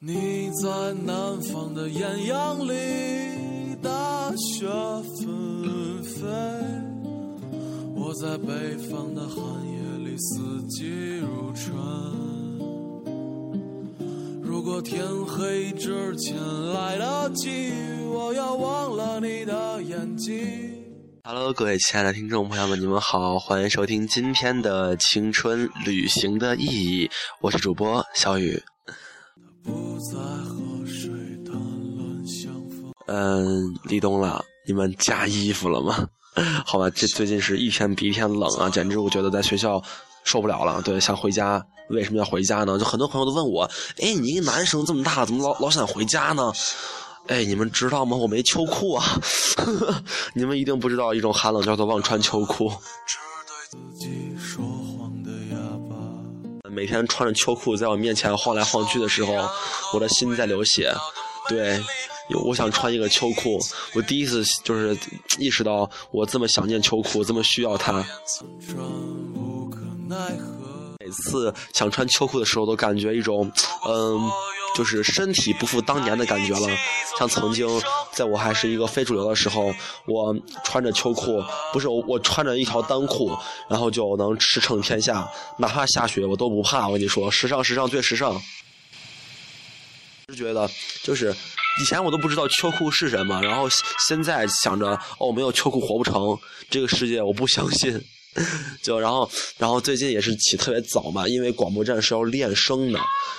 你在南方的艳阳里，大雪纷飞；我在北方的寒夜里，四季如春。如果天黑之前来得及，我要忘了你的眼睛。Hello，各位亲爱的听众朋友们，你们好，欢迎收听今天的青春旅行的意义，我是主播小雨。嗯，立冬了，你们加衣服了吗？好吧，这最近是一天比一天冷啊，简直我觉得在学校受不了了。对，想回家，为什么要回家呢？就很多朋友都问我，哎，你一个男生这么大，怎么老老想回家呢？哎，你们知道吗？我没秋裤啊！你们一定不知道一种寒冷叫做忘穿秋裤。每天穿着秋裤在我面前晃来晃去的时候，我的心在流血。对，我想穿一个秋裤。我第一次就是意识到我这么想念秋裤，这么需要它。每次想穿秋裤的时候，都感觉一种，嗯。就是身体不复当年的感觉了，像曾经在我还是一个非主流的时候，我穿着秋裤，不是我穿着一条单裤，然后就能驰骋天下，哪怕下雪我都不怕。我跟你说，时尚时尚最时尚。是觉得就是以前我都不知道秋裤是什么，然后现在想着哦，没有秋裤活不成，这个世界我不相信。就然后，然后最近也是起特别早嘛，因为广播站是要练声的，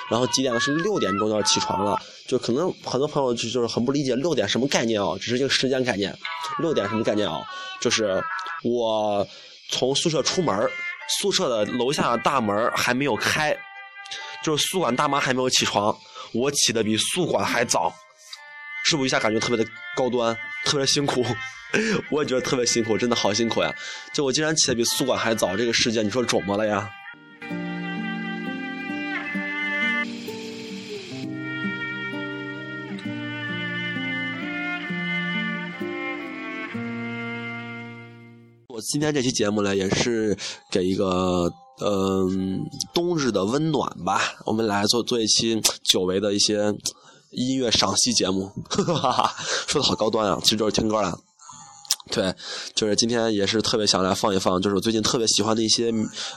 然后几点是六点钟就要起床了，就可能很多朋友就就是很不理解六点什么概念啊，只是一个时间概念。六点什么概念啊？就是我从宿舍出门，宿舍的楼下的大门还没有开，就是宿管大妈还没有起床，我起的比宿管还早，是不是一下感觉特别的高端，特别辛苦？我也觉得特别辛苦，真的好辛苦呀！就我竟然起得比宿管还早，这个世界你说肿么了呀？我今天这期节目呢，也是给一个嗯冬日的温暖吧，我们来做做一期久违的一些音乐赏析节目，哈哈哈，说的好高端啊，其实就是听歌了。对，就是今天也是特别想来放一放，就是我最近特别喜欢的一些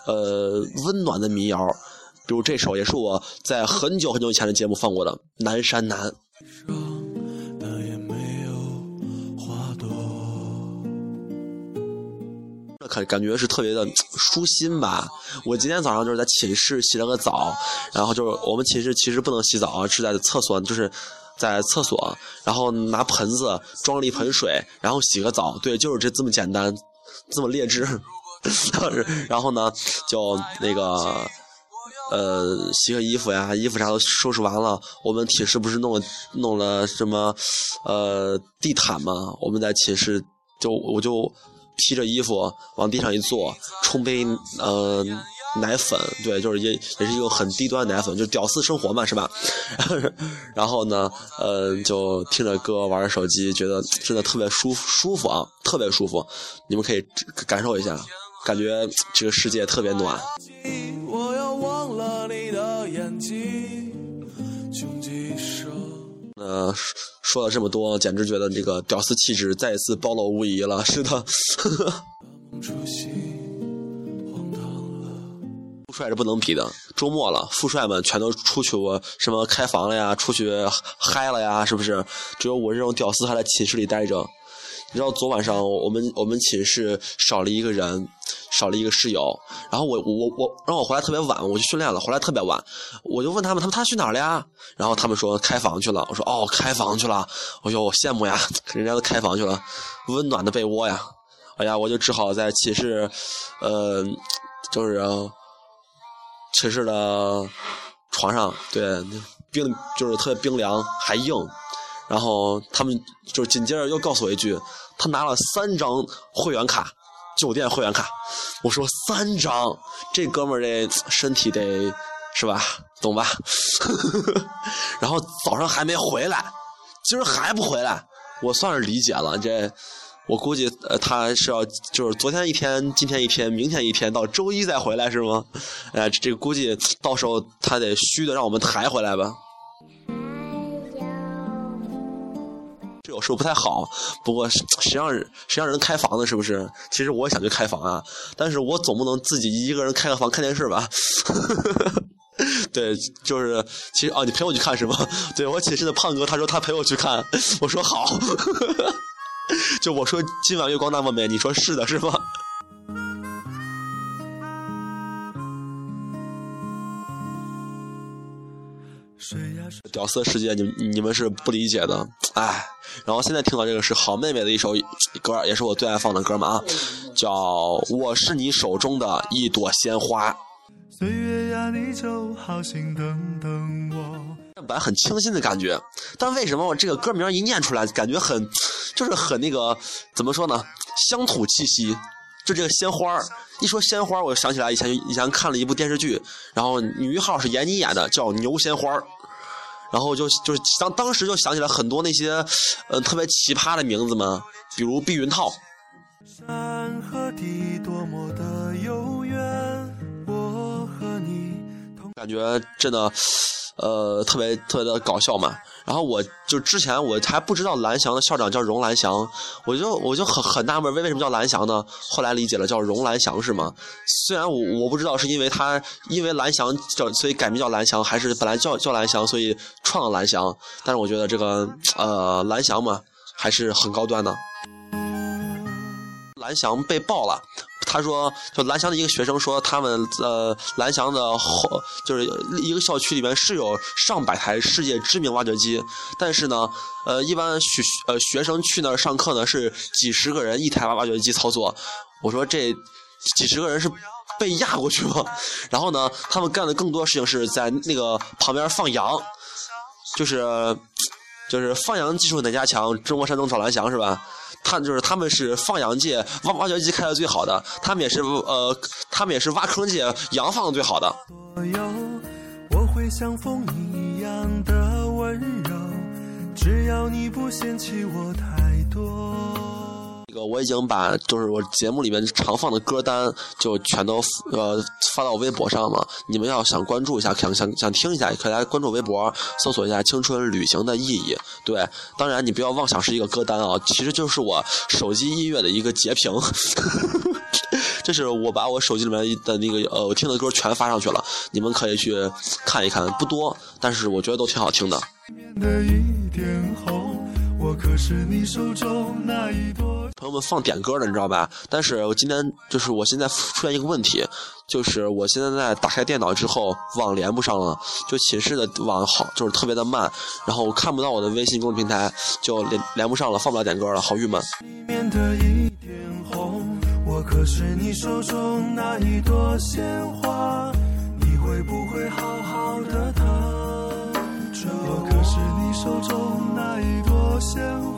呃温暖的民谣，比如这首也是我在很久很久以前的节目放过的《南山南》。感感觉是特别的舒心吧。我今天早上就是在寝室洗了个澡，然后就是我们寝室其实不能洗澡，是在厕所，就是。在厕所，然后拿盆子装了一盆水，然后洗个澡。对，就是这这么简单，这么劣质。然后呢，就那个呃，洗个衣服呀，衣服啥都收拾完了。我们寝室不是弄弄了什么呃地毯吗？我们在寝室就我就披着衣服往地上一坐，冲杯呃。奶粉，对，就是也也是一个很低端的奶粉，就屌丝生活嘛，是吧？然后呢，嗯，就听着歌，玩着手机，觉得真的特别舒舒服啊，特别舒服。你们可以感受一下，感觉这个世界特别暖。呃，说了这么多，简直觉得这个屌丝气质再一次暴露无遗了。是的。富帅是不能比的。周末了，富帅们全都出去我什么开房了呀，出去嗨了呀，是不是？只有我这种屌丝还在寝室里待着。你知道昨晚上我们我们寝室少了一个人，少了一个室友。然后我我我让我回来特别晚，我去训练了，回来特别晚。我就问他们，他们他去哪儿了呀？然后他们说开房去了。我说哦，开房去了。我说，我羡慕呀，人家都开房去了，温暖的被窝呀。哎呀，我就只好在寝室，呃，就是。寝室的床上，对，冰就是特别冰凉，还硬。然后他们就紧接着又告诉我一句，他拿了三张会员卡，酒店会员卡。我说三张，这哥们儿这身体得是吧？懂吧？然后早上还没回来，今儿还不回来，我算是理解了这。我估计，呃，他是要就是昨天一天，今天一天，明天一天，到周一再回来是吗？哎，这估计到时候他得虚的让我们抬回来吧。我说不太好。不过谁让谁让人开房呢？是不是？其实我也想去开房啊，但是我总不能自己一个人开个房看电视吧？对，就是其实啊，你陪我去看是吗？对我寝室的胖哥，他说他陪我去看，我说好。就我说今晚月光那么美，你说是的是吗？屌丝世界，你你们是不理解的，哎。然后现在听到这个是好妹妹的一首歌，也是我最爱放的歌嘛啊，叫《我是你手中的一朵鲜花》。岁月呀，你就好心等等我。本来很清新的感觉，但为什么我这个歌名一念出来，感觉很，就是很那个，怎么说呢？乡土气息。就这个鲜花一说鲜花我就想起来以前以前看了一部电视剧，然后女一号是闫妮演的，叫《牛鲜花然后就就是当当时就想起来很多那些，呃，特别奇葩的名字嘛，比如避孕套。山和地多么的悠远，我和你感觉真的。呃，特别特别的搞笑嘛。然后我就之前我还不知道蓝翔的校长叫荣蓝翔，我就我就很很纳闷，为为什么叫蓝翔呢？后来理解了，叫荣蓝翔是吗？虽然我我不知道是因为他因为蓝翔叫所以改名叫蓝翔，还是本来叫叫蓝翔所以创了蓝翔。但是我觉得这个呃蓝翔嘛还是很高端的。蓝翔被爆了。他说，就蓝翔的一个学生说，他们呃蓝翔的后就是一个校区里面是有上百台世界知名挖掘机，但是呢，呃一般学呃学生去那儿上课呢是几十个人一台挖挖掘机操作。我说这几十个人是被压过去吗？然后呢，他们干的更多事情是在那个旁边放羊，就是就是放羊技术哪家强？中国山东找蓝翔是吧？他就是他们是放羊界挖挖掘机开的最好的，他们也是呃，他们也是挖坑界羊放的最好的。我会像风一样的温柔，只要你不嫌弃我太多。这个我已经把就是我节目里面常放的歌单就全都呃发到微博上了。你们要想关注一下，想想想听一下，也可以来关注微博，搜索一下“青春旅行的意义”。对，当然你不要妄想是一个歌单啊，其实就是我手机音乐的一个截屏。这是我把我手机里面的那个呃我听的歌全发上去了，你们可以去看一看，不多，但是我觉得都挺好听的。我可是你手中那一朵。朋友们放点歌的，你知道吧？但是我今天就是我现在出现一个问题，就是我现在在打开电脑之后网连不上了，就寝室的网好就是特别的慢，然后我看不到我的微信公众平台，就连连不上了，放不了点歌了，好郁闷。我可是你手中那一朵鲜花，你会不会好好的疼着？我可是你手中那一朵。鲜花，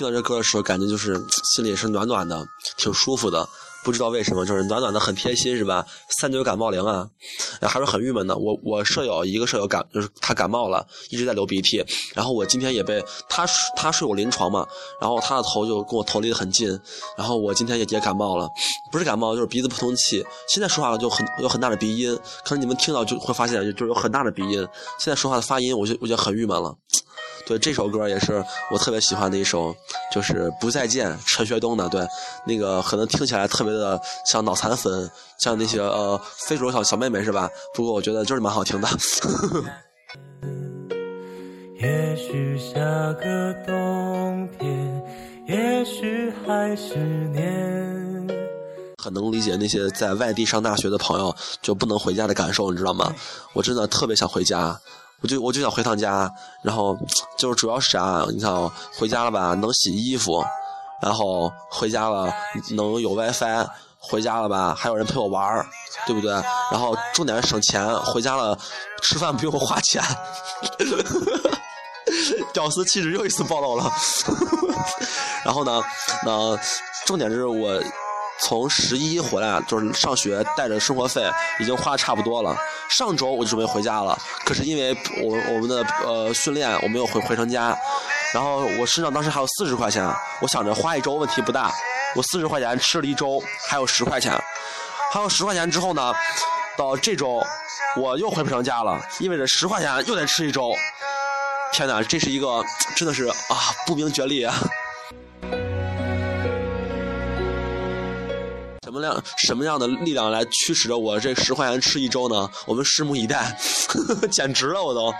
听到这歌的时候，感觉就是心里是暖暖的，挺舒服的。不知道为什么，就是暖暖的，很贴心，是吧？三九感冒灵啊，还是很郁闷的。我我舍友一个舍友感，就是他感冒了，一直在流鼻涕。然后我今天也被他他睡我临床嘛，然后他的头就跟我头离得很近。然后我今天也也感冒了，不是感冒就是鼻子不通气。现在说话了就很有很大的鼻音，可能你们听到就会发现，就有很大的鼻音。现在说话的发音，我就我就很郁闷了。对这首歌也是我特别喜欢的一首，就是《不再见》陈学冬的。对，那个可能听起来特别的像脑残粉，像那些呃非主流小小妹妹是吧？不过我觉得就是蛮好听的。也许下个冬天，也许还是年。很能理解那些在外地上大学的朋友就不能回家的感受，你知道吗？我真的特别想回家。我就我就想回趟家，然后就是主要是啥？你看回家了吧，能洗衣服，然后回家了能有 WiFi，回家了吧，还有人陪我玩儿，对不对？然后重点是省钱，回家了吃饭不用花钱。屌丝气质又一次暴露了。然后呢，那重点是我从十一回来，就是上学带着生活费已经花差不多了。上周我就准备回家了，可是因为我我们的呃训练，我没有回回成家。然后我身上当时还有四十块钱，我想着花一周问题不大。我四十块钱吃了一周，还有十块钱，还有十块钱之后呢，到这周我又回不成家了，意味着十块钱又得吃一周。天哪，这是一个真的是啊不明觉厉！什么样什么样的力量来驱使着我这十块钱吃一周呢？我们拭目以待，简直了我都。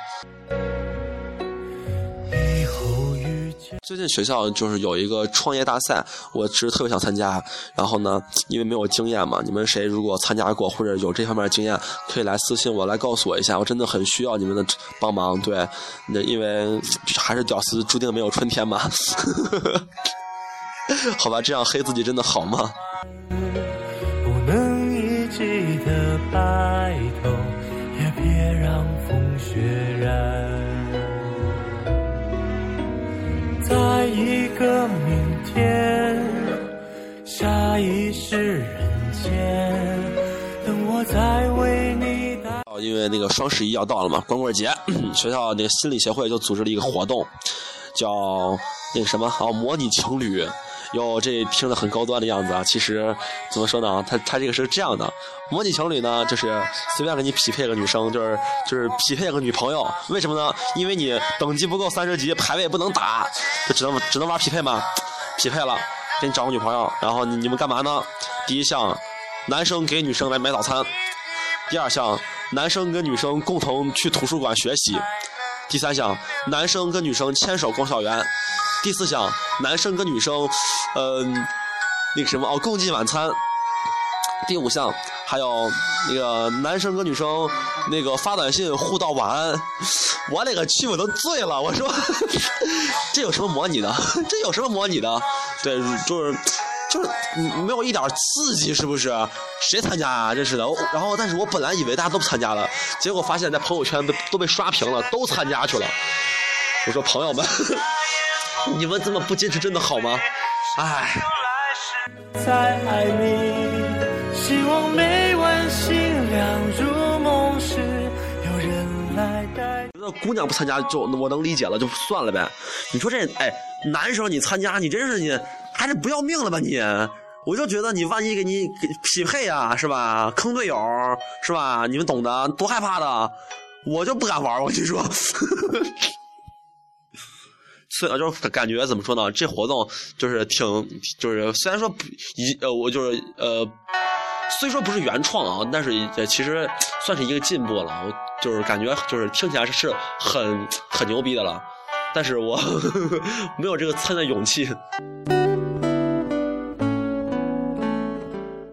最近学校就是有一个创业大赛，我其实特别想参加。然后呢，因为没有经验嘛，你们谁如果参加过或者有这方面经验，可以来私信我来告诉我一下，我真的很需要你们的帮忙。对，那因为还是屌丝注定没有春天嘛。好吧，这样黑自己真的好吗？白头，也别让风雪染。在一个明天，下一世人间，等我再为你。因为那个双十一要到了嘛，光棍节，学校那个心理协会就组织了一个活动，叫那个什么哦，模拟情侣。哟，这听着很高端的样子啊！其实怎么说呢？他他这个是这样的，模拟情侣呢，就是随便给你匹配个女生，就是就是匹配个女朋友。为什么呢？因为你等级不够三十级，排位不能打，就只能只能玩匹配嘛。匹配了，给你找个女朋友，然后你们干嘛呢？第一项，男生给女生来买早餐；第二项，男生跟女生共同去图书馆学习；第三项，男生跟女生牵手逛校园。第四项，男生跟女生，嗯，那个什么哦，共进晚餐。第五项，还有那个男生跟女生那个发短信互道晚安。我勒个去，我都醉了！我说，这有什么模拟的？这有什么模拟的？对，就是就是没有一点刺激，是不是？谁参加啊？真是的。然后，但是我本来以为大家都不参加了，结果发现，在朋友圈都都被刷屏了，都参加去了。我说，朋友们。你们这么不坚持，真的好吗？唉。觉得姑娘不参加就我能理解了，就算了呗。你说这哎，男生你参加，你真是你还是不要命了吧你？我就觉得你万一给你匹配啊，是吧？坑队友是吧？你们懂的，多害怕的，我就不敢玩，我跟你说。虽就是感觉怎么说呢？这活动就是挺，就是虽然说不一呃，我就是呃，虽说不是原创啊，但是也其实算是一个进步了。我就是感觉就是听起来是很很牛逼的了，但是我 没有这个参的勇气。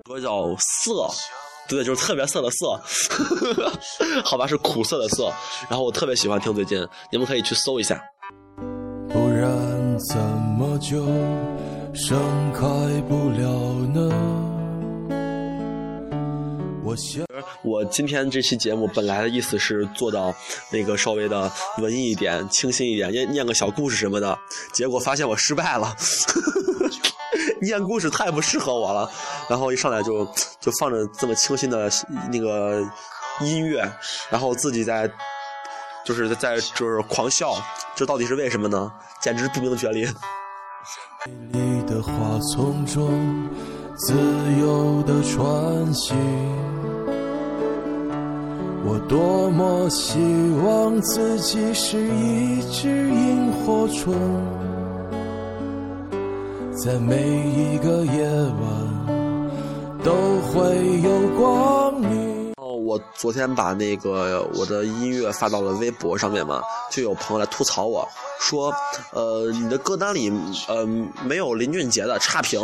歌叫涩，对，就是特别涩的涩，好吧，是苦涩的涩。然后我特别喜欢听，最近你们可以去搜一下。然怎么就盛开不了呢？我想，我今天这期节目本来的意思是做到那个稍微的文艺一点、清新一点，念念个小故事什么的，结果发现我失败了。念故事太不适合我了，然后一上来就就放着这么清新的那个音乐，然后自己在。就是在就是狂笑，这到底是为什么呢？简直不明的权利。美丽。的花丛中自由的穿行，我多么希望自己是一只萤火虫，在每一个夜晚都会有光明。我昨天把那个我的音乐发到了微博上面嘛，就有朋友来吐槽我说，呃，你的歌单里呃没有林俊杰的差评。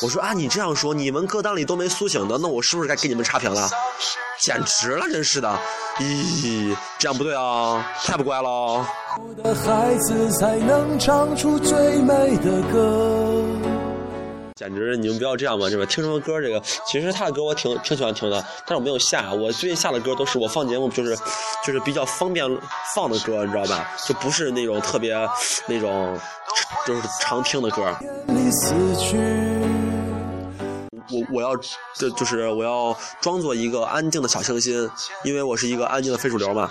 我说啊，你这样说，你们歌单里都没苏醒的，那我是不是该给你们差评了？简直了，真是的！咦，这样不对啊，太不乖了。简直你们不要这样嘛，是吧？听什么歌？这个其实他的歌我挺挺喜欢听的，但是我没有下。我最近下的歌都是我放节目就是就是比较方便放的歌，你知道吧？就不是那种特别那种就是常听的歌。我我要就就是我要装作一个安静的小清新，因为我是一个安静的非主流嘛。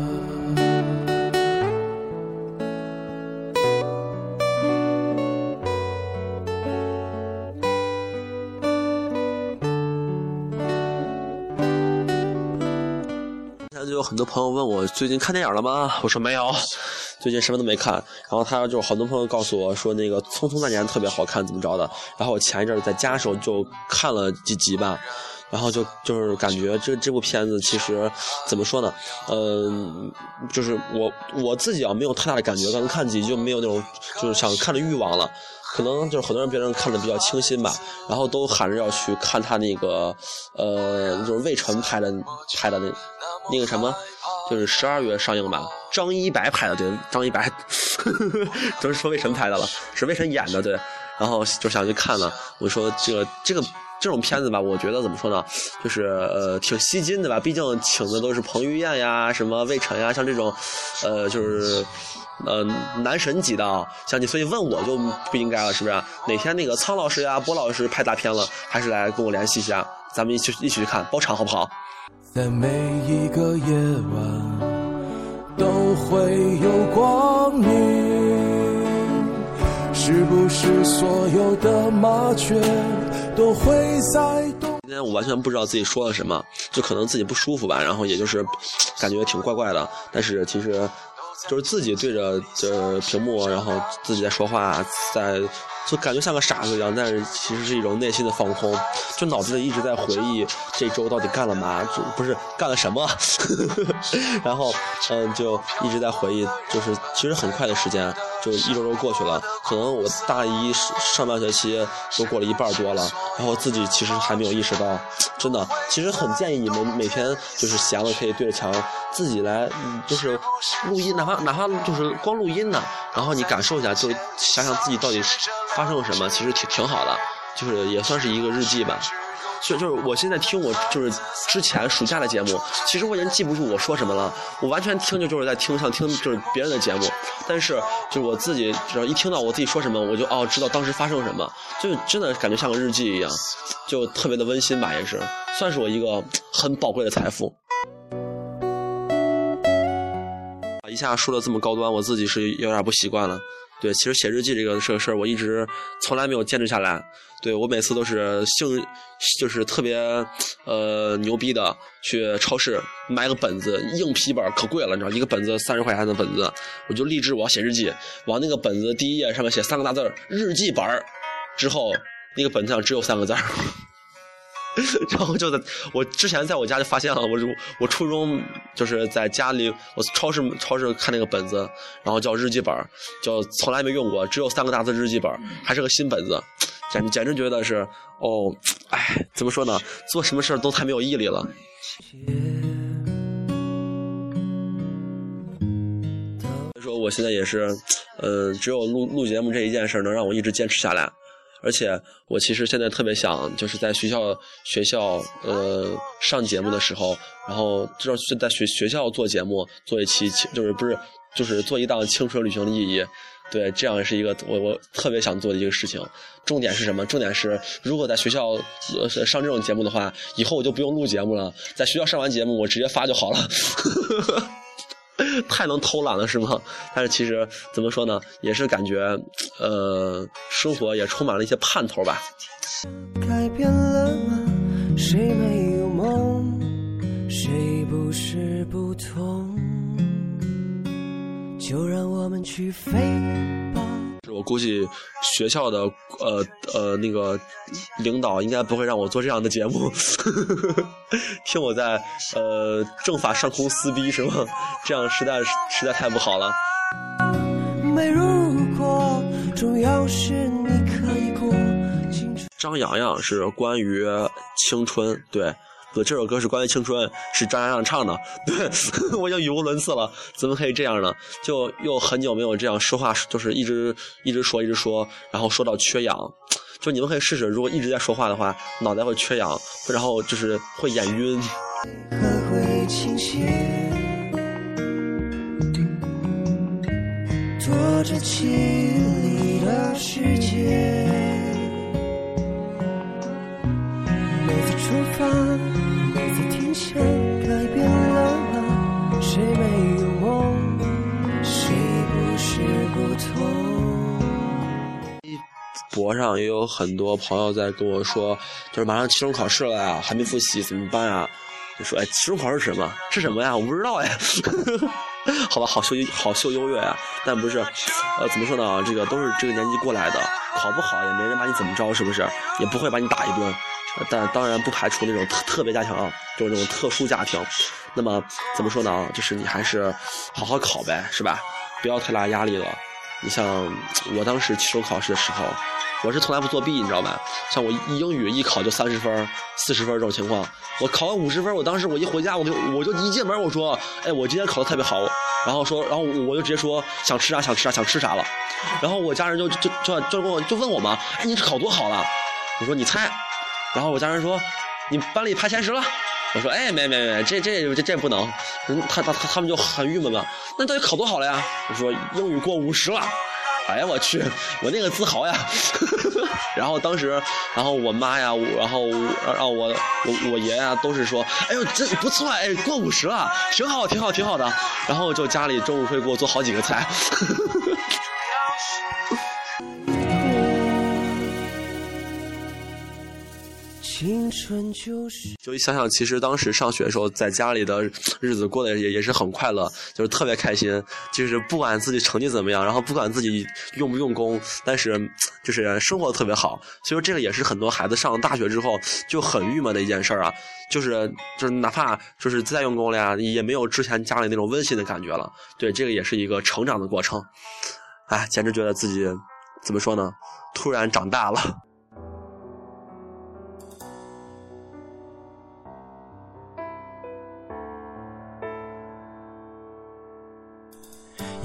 很多朋友问我最近看电影了吗？我说没有，最近什么都没看。然后他就好多朋友告诉我说那个《匆匆那年》特别好看，怎么着的。然后我前一阵在家的时候就看了几集吧，然后就就是感觉这这部片子其实怎么说呢？嗯，就是我我自己啊没有太大的感觉，刚看几集就没有那种就是想看的欲望了。可能就是很多人别人看的比较清新吧，然后都喊着要去看他那个呃，就是魏晨拍的拍的那。那个什么，就是十二月上映吧，张一白拍的，对，张一白，都是说魏晨拍的了，是魏晨演的，对，然后就想去看了。我说这个这个这种片子吧，我觉得怎么说呢，就是呃挺吸金的吧，毕竟请的都是彭于晏呀，什么魏晨呀，像这种，呃就是呃男神级的啊，像你，所以问我就不应该了，是不是？哪天那个苍老师呀、波老师拍大片了，还是来跟我联系一下，咱们一起一起去看，包场好不好？在每一个夜晚都会有光明，是不是所有的麻雀都会在冬？今天我完全不知道自己说了什么，就可能自己不舒服吧，然后也就是感觉挺怪怪的，但是其实就是自己对着这屏幕，然后自己在说话，在。就感觉像个傻子一样，但是其实是一种内心的放空，就脑子里一直在回忆这周到底干了嘛，就不是干了什么，然后嗯，就一直在回忆，就是其实很快的时间。就一周周过去了，可能我大一上半学期都过了一半多了，然后自己其实还没有意识到，真的，其实很建议你们每天就是闲了可以对着墙自己来，就是录音，哪怕哪怕就是光录音呢，然后你感受一下，就想想自己到底发生了什么，其实挺挺好的，就是也算是一个日记吧。就就是我现在听我就是之前暑假的节目，其实我已经记不住我说什么了。我完全听就就是在听像听就是别人的节目，但是就是我自己只要一听到我自己说什么，我就哦知道当时发生了什么，就真的感觉像个日记一样，就特别的温馨吧，也是算是我一个很宝贵的财富。一下说的这么高端，我自己是有点不习惯了。对，其实写日记这个这个事儿，我一直从来没有坚持下来。对我每次都是兴，就是特别呃牛逼的去超市买个本子，硬皮本可贵了，你知道，一个本子三十块钱的本子，我就立志我要写日记，往那个本子第一页上面写三个大字日记本之后那个本子上只有三个字儿。然后就在我之前在我家就发现了，我我初中就是在家里，我超市超市看那个本子，然后叫日记本，叫从来没用过，只有三个大字日记本，还是个新本子，简简直觉得是哦，哎，怎么说呢？做什么事儿都太没有毅力了。所以说，我现在也是，呃，只有录录节目这一件事能让我一直坚持下来。而且我其实现在特别想，就是在学校学校呃上节目的时候，然后就是在学学校做节目，做一期就是不是就是做一档青春旅行的意义，对，这样是一个我我特别想做的一个事情。重点是什么？重点是如果在学校呃上这种节目的话，以后我就不用录节目了，在学校上完节目我直接发就好了。太能偷懒了是吗？但是其实怎么说呢，也是感觉，呃，生活也充满了一些盼头吧。改变了吗？谁没有梦？谁不是不同？就让我们去飞吧。我估计学校的呃呃那个领导应该不会让我做这样的节目，听我在呃政法上空撕逼是吗？这样实在实在太不好了。没如果重要是你可以过青春。张阳阳是关于青春，对，不，这首歌是关于青春，是张阳阳唱的。对，我已经语无伦次了，怎么可以这样呢？就又很久没有这样说话，就是一直一直说一直说，然后说到缺氧。就你们可以试试，如果一直在说话的话，脑袋会缺氧，然后就是会眼晕。会倾斜，躲着凄厉的世界。博上也有很多朋友在跟我说，就是马上期中考试了呀，还没复习怎么办呀？就说哎，期中考试是什么？是什么呀？我不知道哎。好吧，好秀好秀优越呀，但不是，呃，怎么说呢？这个都是这个年纪过来的，考不好也没人把你怎么着，是不是？也不会把你打一顿。但当然不排除那种特特别家庭啊，就是那种特殊家庭。那么怎么说呢？就是你还是好好考呗，是吧？不要太大压力了。你像我当时期中考试的时候。我是从来不作弊，你知道吧？像我英语一考就三十分、四十分这种情况，我考完五十分，我当时我一回家，我就我就一进门我说，哎，我今天考的特别好，然后说，然后我就直接说想吃啥想吃啥想吃啥了，然后我家人就就就就问我就问我嘛，哎，你考多好了？我说你猜，然后我家人说你班里排前十了，我说哎没没没，这这这这不能，他他他们就很郁闷嘛，那到底考多好了呀？我说英语过五十了。哎呀，我去，我那个自豪呀！然后当时，然后我妈呀，然后然后我我我爷呀，都是说，哎呦，这不错，哎，过五十了，挺好，挺好，挺好的。然后就家里中午会给我做好几个菜。呵呵青春就是就想想，其实当时上学的时候，在家里的日子过得也也是很快乐，就是特别开心。就是不管自己成绩怎么样，然后不管自己用不用功，但是就是生活特别好。所以说这个也是很多孩子上了大学之后就很郁闷的一件事啊。就是就是哪怕就是再用功了呀，也没有之前家里那种温馨的感觉了。对，这个也是一个成长的过程。哎，简直觉得自己怎么说呢？突然长大了。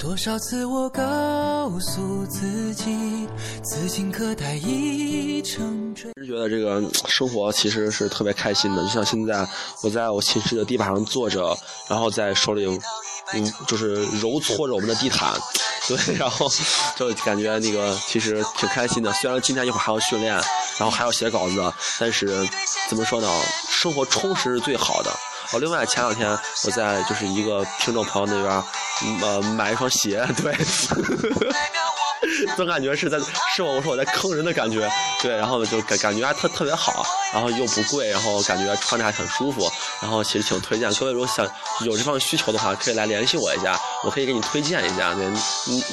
多少次我告诉自己，此情可待已成追。觉得这个生活其实是特别开心的，就像现在我在我寝室的地板上坐着，然后在手里，嗯，就是揉搓着我们的地毯，对，然后就感觉那个其实挺开心的。虽然今天一会儿还要训练，然后还要写稿子，但是怎么说呢？生活充实是最好的。哦，另外前两天我在就是一个听众朋友那边，呃，买一双鞋，对，总感觉是在是我我说我在坑人的感觉，对，然后就感感觉还特特别好，然后又不贵，然后感觉穿着还很舒服，然后其实挺推荐，各位如果想有这方需求的话，可以来联系我一下，我可以给你推荐一下，那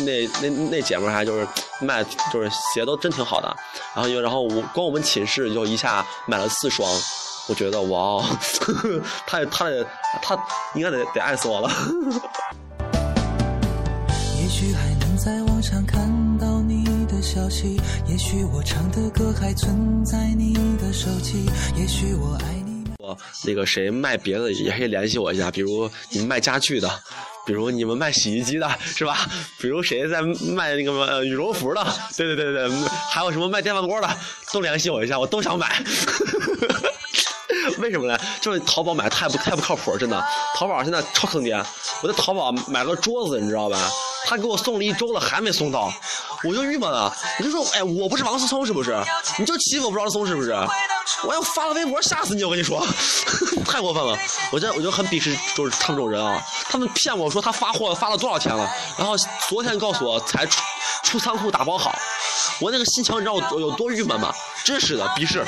那那那姐们还就是卖就是鞋都真挺好的，然后又然后我光我们寝室就一下买了四双。我觉得哇哦，他他他应该得得爱死我了。许我唱的歌还存在你的手机，也许我爱你。我那个谁卖别的也可以联系我一下，比如你们卖家具的，比如你们卖洗衣机的，是吧？比如谁在卖那个羽绒服的，对对对对，还有什么卖电饭锅的，都联系我一下，我都想买。为什么呢？就是淘宝买太不太不靠谱，真的。淘宝现在超坑爹。我在淘宝买个桌子，你知道吧？他给我送了一周了，还没送到，我就郁闷了。你就说，哎，我不是王思聪是不是？你就欺负我不知道松是不是？我要发了微博吓死你！我跟你说，太过分了。我真我就很鄙视就是他们这种人啊。他们骗我说他发货发了多少钱了，然后昨天告诉我才出出仓库打包好。我那个心情你知道我有多郁闷吗？真是的，鄙视。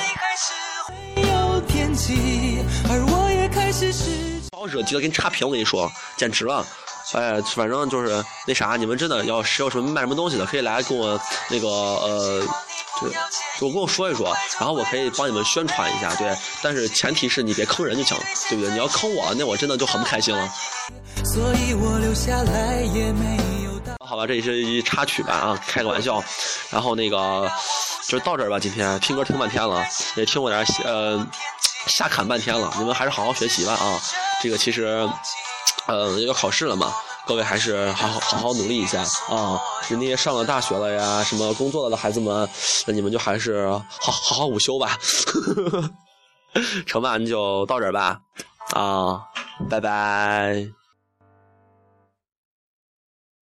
而我也开始是。好惹急了，给你差评，我跟你说，简直了！哎，反正就是那啥，你们真的要是有什么卖什么东西的，可以来跟我那个呃，就就跟我说一说，然后我可以帮你们宣传一下，对。但是前提是你别坑人就行，对不对？你要坑我，那我真的就很不开心了。所以我留下来也没有。好吧，这也是一插曲吧啊，开个玩笑。然后那个就到这儿吧，今天听歌听半天了，也听我点呃瞎侃半天了。你们还是好好学习吧啊！这个其实呃要考试了嘛，各位还是好好好好努力一下啊！那些上了大学了呀，什么工作了的孩子们，那你们就还是好好好午休吧。成吧，那就到这儿吧啊，拜拜。